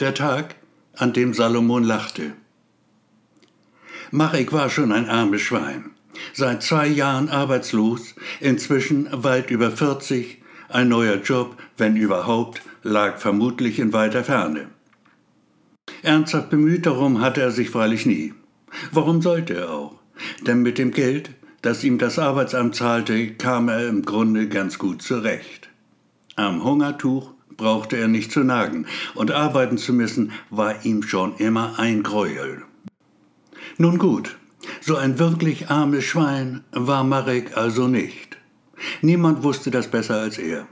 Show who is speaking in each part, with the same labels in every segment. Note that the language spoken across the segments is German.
Speaker 1: Der Tag, an dem Salomon lachte. Marek war schon ein armes Schwein. Seit zwei Jahren arbeitslos, inzwischen weit über 40, ein neuer Job, wenn überhaupt, lag vermutlich in weiter Ferne. Ernsthaft bemüht darum hatte er sich freilich nie. Warum sollte er auch? Denn mit dem Geld, das ihm das Arbeitsamt zahlte, kam er im Grunde ganz gut zurecht. Am Hungertuch brauchte er nicht zu nagen, und arbeiten zu müssen war ihm schon immer ein Gräuel. Nun gut, so ein wirklich armes Schwein war Marek also nicht. Niemand wusste das besser als er.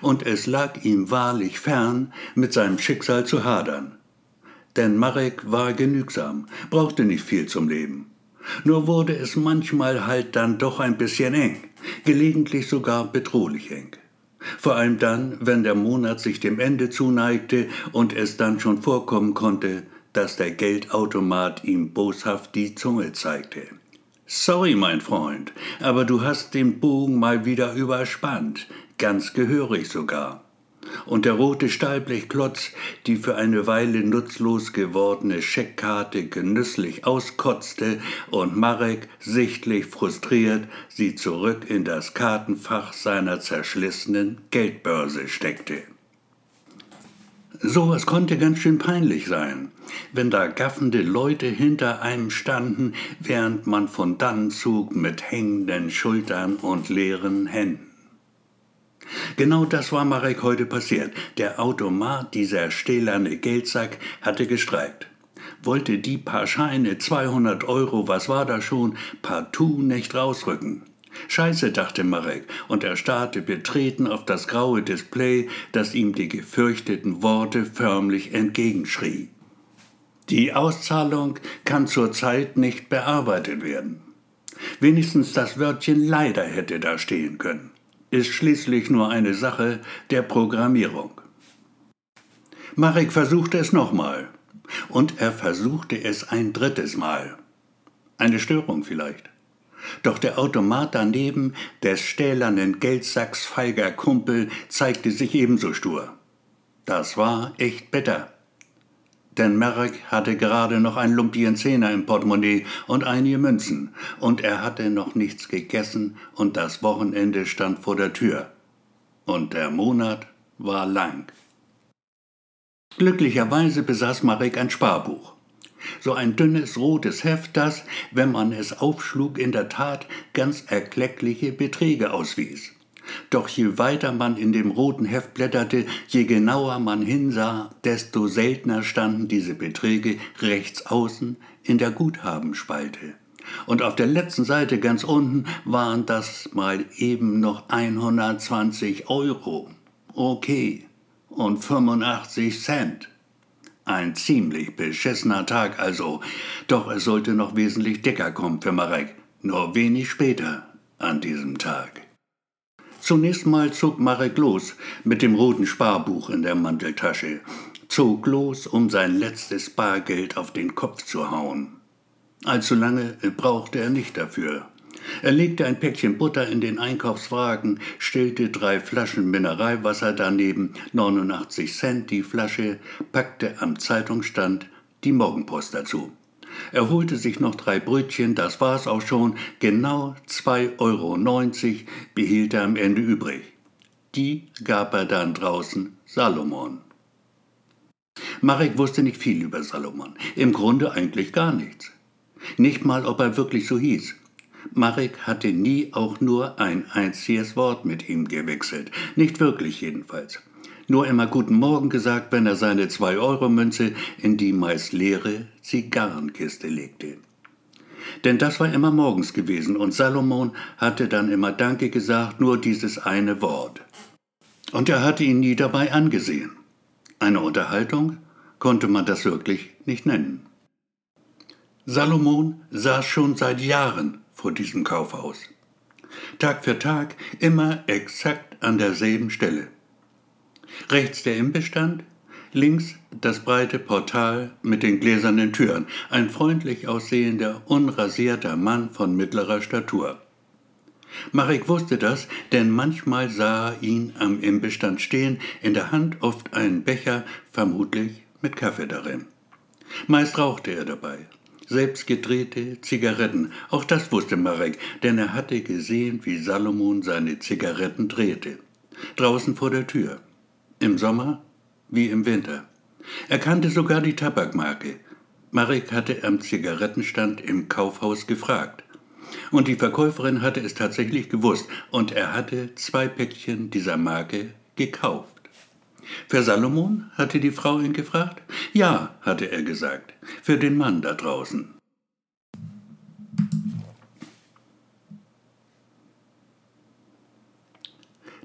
Speaker 1: Und es lag ihm wahrlich fern, mit seinem Schicksal zu hadern. Denn Marek war genügsam, brauchte nicht viel zum Leben. Nur wurde es manchmal halt dann doch ein bisschen eng, gelegentlich sogar bedrohlich eng. Vor allem dann, wenn der Monat sich dem Ende zuneigte und es dann schon vorkommen konnte, dass der Geldautomat ihm boshaft die Zunge zeigte. Sorry, mein Freund, aber du hast den Bogen mal wieder überspannt, ganz gehörig sogar und der rote Stahlblechklotz die für eine Weile nutzlos gewordene Scheckkarte genüsslich auskotzte und Marek, sichtlich frustriert, sie zurück in das Kartenfach seiner zerschlissenen Geldbörse steckte. Sowas konnte ganz schön peinlich sein, wenn da gaffende Leute hinter einem standen, während man von dannen zog mit hängenden Schultern und leeren Händen. Genau das war Marek heute passiert. Der Automat, dieser stählerne Geldsack, hatte gestreikt. Wollte die paar Scheine, 200 Euro, was war da schon, partout nicht rausrücken. Scheiße, dachte Marek, und er starrte betreten auf das graue Display, das ihm die gefürchteten Worte förmlich entgegenschrie. Die Auszahlung kann zurzeit nicht bearbeitet werden. Wenigstens das Wörtchen leider hätte da stehen können ist schließlich nur eine Sache der Programmierung. Marek versuchte es nochmal. Und er versuchte es ein drittes Mal. Eine Störung vielleicht. Doch der Automat daneben, des stählernen Geldsacks feiger Kumpel, zeigte sich ebenso stur. Das war echt bitter denn Merrick hatte gerade noch ein Lumpien Zehner im Portemonnaie und einige Münzen, und er hatte noch nichts gegessen, und das Wochenende stand vor der Tür. Und der Monat war lang. Glücklicherweise besaß Marek ein Sparbuch. So ein dünnes rotes Heft, das, wenn man es aufschlug, in der Tat ganz erkleckliche Beträge auswies. Doch je weiter man in dem roten Heft blätterte, je genauer man hinsah, desto seltener standen diese Beträge rechts außen in der Guthabenspalte. Und auf der letzten Seite ganz unten waren das mal eben noch 120 Euro. Okay. Und 85 Cent. Ein ziemlich beschissener Tag also. Doch es sollte noch wesentlich dicker kommen für Marek. Nur wenig später an diesem Tag. Zunächst mal zog Marek los mit dem roten Sparbuch in der Manteltasche, zog los, um sein letztes Bargeld auf den Kopf zu hauen. Allzu lange brauchte er nicht dafür. Er legte ein Päckchen Butter in den Einkaufswagen, stellte drei Flaschen Mineralwasser daneben, 89 Cent die Flasche, packte am Zeitungsstand die Morgenpost dazu. Er holte sich noch drei Brötchen, das war's auch schon, genau 2,90 Euro behielt er am Ende übrig. Die gab er dann draußen Salomon. Marek wusste nicht viel über Salomon, im Grunde eigentlich gar nichts. Nicht mal, ob er wirklich so hieß. Marek hatte nie auch nur ein einziges Wort mit ihm gewechselt, nicht wirklich jedenfalls nur immer Guten Morgen gesagt, wenn er seine Zwei-Euro-Münze in die meist leere Zigarrenkiste legte. Denn das war immer morgens gewesen und Salomon hatte dann immer Danke gesagt, nur dieses eine Wort. Und er hatte ihn nie dabei angesehen. Eine Unterhaltung konnte man das wirklich nicht nennen. Salomon saß schon seit Jahren vor diesem Kaufhaus. Tag für Tag immer exakt an derselben Stelle. Rechts der Imbissstand, links das breite Portal mit den gläsernen Türen, ein freundlich aussehender, unrasierter Mann von mittlerer Statur. Marek wusste das, denn manchmal sah er ihn am Imbissstand stehen, in der Hand oft ein Becher, vermutlich mit Kaffee darin. Meist rauchte er dabei. Selbst gedrehte Zigaretten, auch das wusste Marek, denn er hatte gesehen, wie Salomon seine Zigaretten drehte. Draußen vor der Tür. Im Sommer wie im Winter. Er kannte sogar die Tabakmarke. Marek hatte am Zigarettenstand im Kaufhaus gefragt. Und die Verkäuferin hatte es tatsächlich gewusst und er hatte zwei Päckchen dieser Marke gekauft. Für Salomon? hatte die Frau ihn gefragt. Ja, hatte er gesagt, für den Mann da draußen.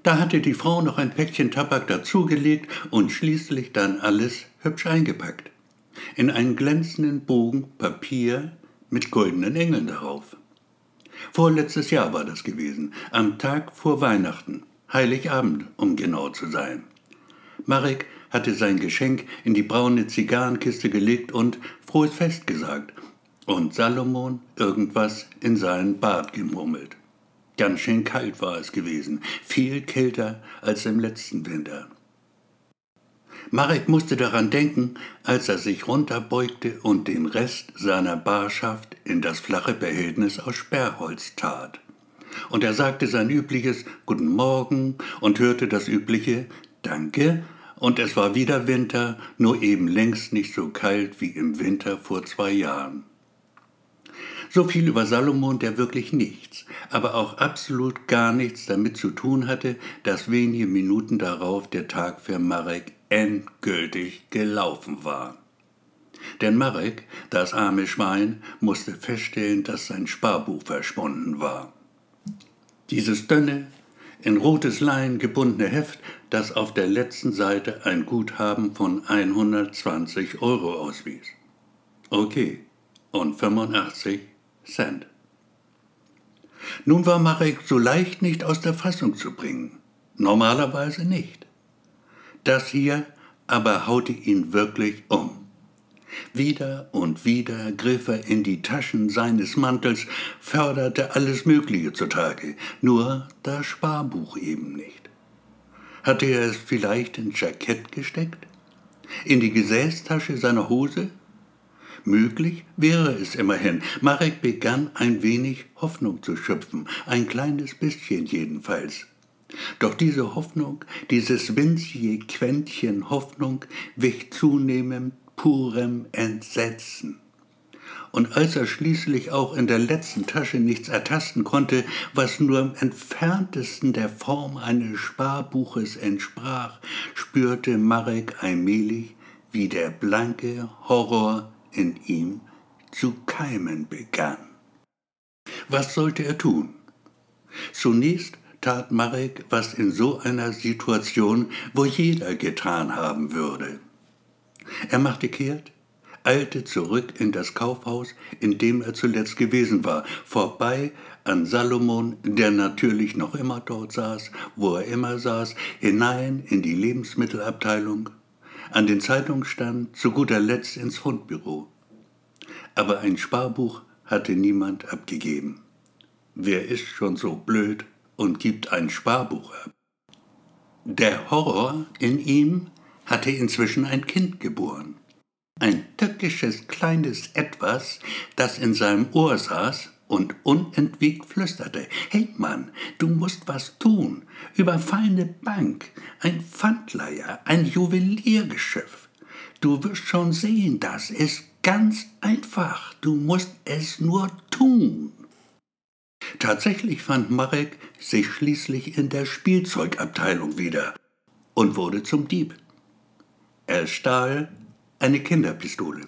Speaker 1: Da hatte die Frau noch ein Päckchen Tabak dazugelegt und schließlich dann alles hübsch eingepackt. In einen glänzenden Bogen Papier mit goldenen Engeln darauf. Vorletztes Jahr war das gewesen, am Tag vor Weihnachten, Heiligabend, um genau zu sein. Marek hatte sein Geschenk in die braune Zigarrenkiste gelegt und frohes Fest gesagt und Salomon irgendwas in seinen Bart gemurmelt. Ganz schön kalt war es gewesen, viel kälter als im letzten Winter. Marek musste daran denken, als er sich runterbeugte und den Rest seiner Barschaft in das flache Behältnis aus Sperrholz tat. Und er sagte sein übliches Guten Morgen und hörte das übliche Danke, und es war wieder Winter, nur eben längst nicht so kalt wie im Winter vor zwei Jahren. So viel über Salomon, der wirklich nichts, aber auch absolut gar nichts damit zu tun hatte, dass wenige Minuten darauf der Tag für Marek endgültig gelaufen war. Denn Marek, das arme Schwein, musste feststellen, dass sein Sparbuch verschwunden war. Dieses dünne, in rotes Lein gebundene Heft, das auf der letzten Seite ein Guthaben von 120 Euro auswies. Okay, und 85 Cent. Nun war Marek so leicht nicht aus der Fassung zu bringen. Normalerweise nicht. Das hier aber haute ihn wirklich um. Wieder und wieder griff er in die Taschen seines Mantels, förderte alles Mögliche zutage, nur das Sparbuch eben nicht. Hatte er es vielleicht ins Jackett gesteckt? In die Gesäßtasche seiner Hose? Möglich wäre es immerhin. Marek begann ein wenig Hoffnung zu schöpfen, ein kleines bisschen jedenfalls. Doch diese Hoffnung, dieses winzige Quäntchen Hoffnung wich zunehmend purem Entsetzen. Und als er schließlich auch in der letzten Tasche nichts ertasten konnte, was nur im entferntesten der Form eines Sparbuches entsprach, spürte Marek allmählich, wie der blanke Horror in ihm zu keimen begann. Was sollte er tun? Zunächst tat Marek, was in so einer Situation wo jeder getan haben würde. Er machte kehrt, eilte zurück in das Kaufhaus, in dem er zuletzt gewesen war, vorbei an Salomon, der natürlich noch immer dort saß, wo er immer saß, hinein in die Lebensmittelabteilung, an den Zeitungsstand, zu guter Letzt ins Fundbüro. Aber ein Sparbuch hatte niemand abgegeben. Wer ist schon so blöd und gibt ein Sparbuch ab? Der Horror in ihm hatte inzwischen ein Kind geboren. Ein tückisches kleines Etwas, das in seinem Ohr saß und unentwegt flüsterte. Hey Mann, du musst was tun. Überfallene Bank, ein Pfandleiher, ein Juweliergeschäft. Du wirst schon sehen, das ist ganz einfach. Du musst es nur tun. Tatsächlich fand Marek sich schließlich in der Spielzeugabteilung wieder und wurde zum Dieb. Er stahl eine Kinderpistole.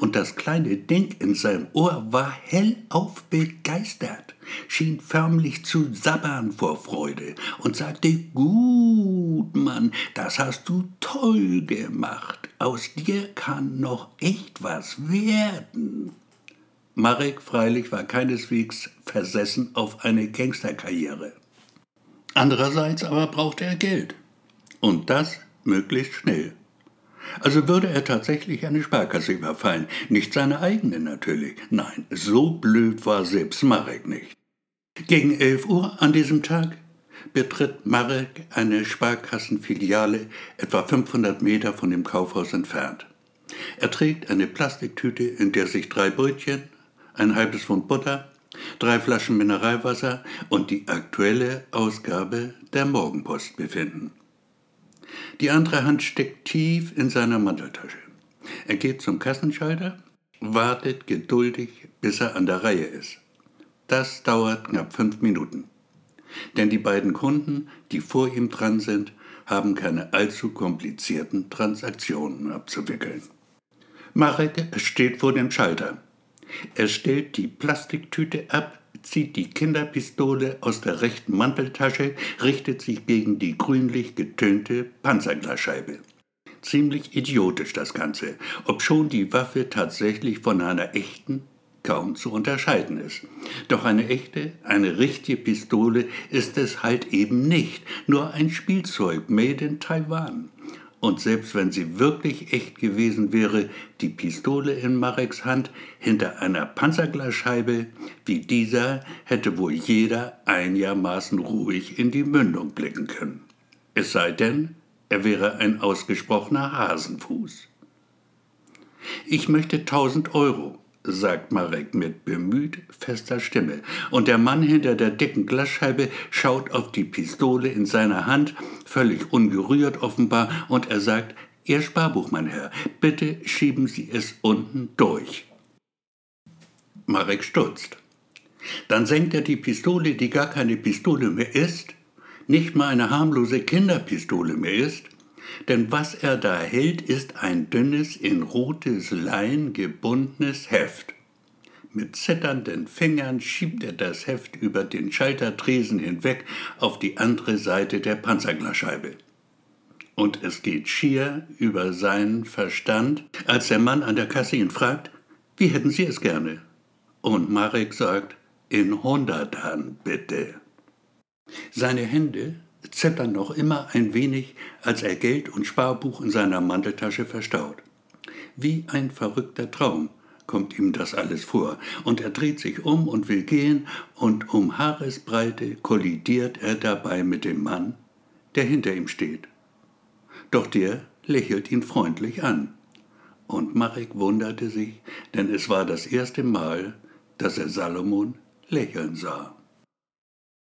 Speaker 1: Und das kleine Ding in seinem Ohr war hellauf begeistert, schien förmlich zu sabbern vor Freude und sagte, gut, Mann, das hast du toll gemacht. Aus dir kann noch echt was werden. Marek freilich war keineswegs versessen auf eine Gangsterkarriere. Andererseits aber brauchte er Geld. Und das möglichst schnell. Also würde er tatsächlich eine Sparkasse überfallen. Nicht seine eigene natürlich. Nein, so blöd war selbst Marek nicht. Gegen 11 Uhr an diesem Tag betritt Marek eine Sparkassenfiliale etwa 500 Meter von dem Kaufhaus entfernt. Er trägt eine Plastiktüte, in der sich drei Brötchen, ein halbes Pfund Butter, drei Flaschen Mineralwasser und die aktuelle Ausgabe der Morgenpost befinden. Die andere Hand steckt tief in seiner Manteltasche. Er geht zum Kassenschalter, wartet geduldig, bis er an der Reihe ist. Das dauert knapp fünf Minuten. Denn die beiden Kunden, die vor ihm dran sind, haben keine allzu komplizierten Transaktionen abzuwickeln. Marek steht vor dem Schalter. Er stellt die Plastiktüte ab, zieht die Kinderpistole aus der rechten Manteltasche, richtet sich gegen die grünlich getönte Panzerglasscheibe. Ziemlich idiotisch das Ganze, obschon die Waffe tatsächlich von einer echten kaum zu unterscheiden ist. Doch eine echte, eine richtige Pistole ist es halt eben nicht, nur ein Spielzeug made in Taiwan. Und selbst wenn sie wirklich echt gewesen wäre, die Pistole in Mareks Hand hinter einer Panzerglasscheibe wie dieser hätte wohl jeder einigermaßen ruhig in die Mündung blicken können. Es sei denn, er wäre ein ausgesprochener Hasenfuß. Ich möchte tausend Euro, sagt Marek mit bemüht fester Stimme, und der Mann hinter der dicken Glasscheibe schaut auf die Pistole in seiner Hand, völlig ungerührt offenbar, und er sagt, Ihr Sparbuch, mein Herr, bitte schieben Sie es unten durch. Marek stutzt. Dann senkt er die Pistole, die gar keine Pistole mehr ist, nicht mal eine harmlose Kinderpistole mehr ist, denn was er da hält, ist ein dünnes, in rotes Lein gebundenes Heft. Mit zitternden Fingern schiebt er das Heft über den Schaltertresen hinweg auf die andere Seite der Panzerglasscheibe. Und es geht schier über seinen Verstand, als der Mann an der Kasse ihn fragt, wie hätten Sie es gerne? Und Marek sagt, in Hundertern bitte. Seine Hände zittern noch immer ein wenig, als er Geld und Sparbuch in seiner Manteltasche verstaut. Wie ein verrückter Traum kommt ihm das alles vor, und er dreht sich um und will gehen, und um Haaresbreite kollidiert er dabei mit dem Mann, der hinter ihm steht. Doch der lächelt ihn freundlich an. Und Marek wunderte sich, denn es war das erste Mal, dass er Salomon lächeln sah.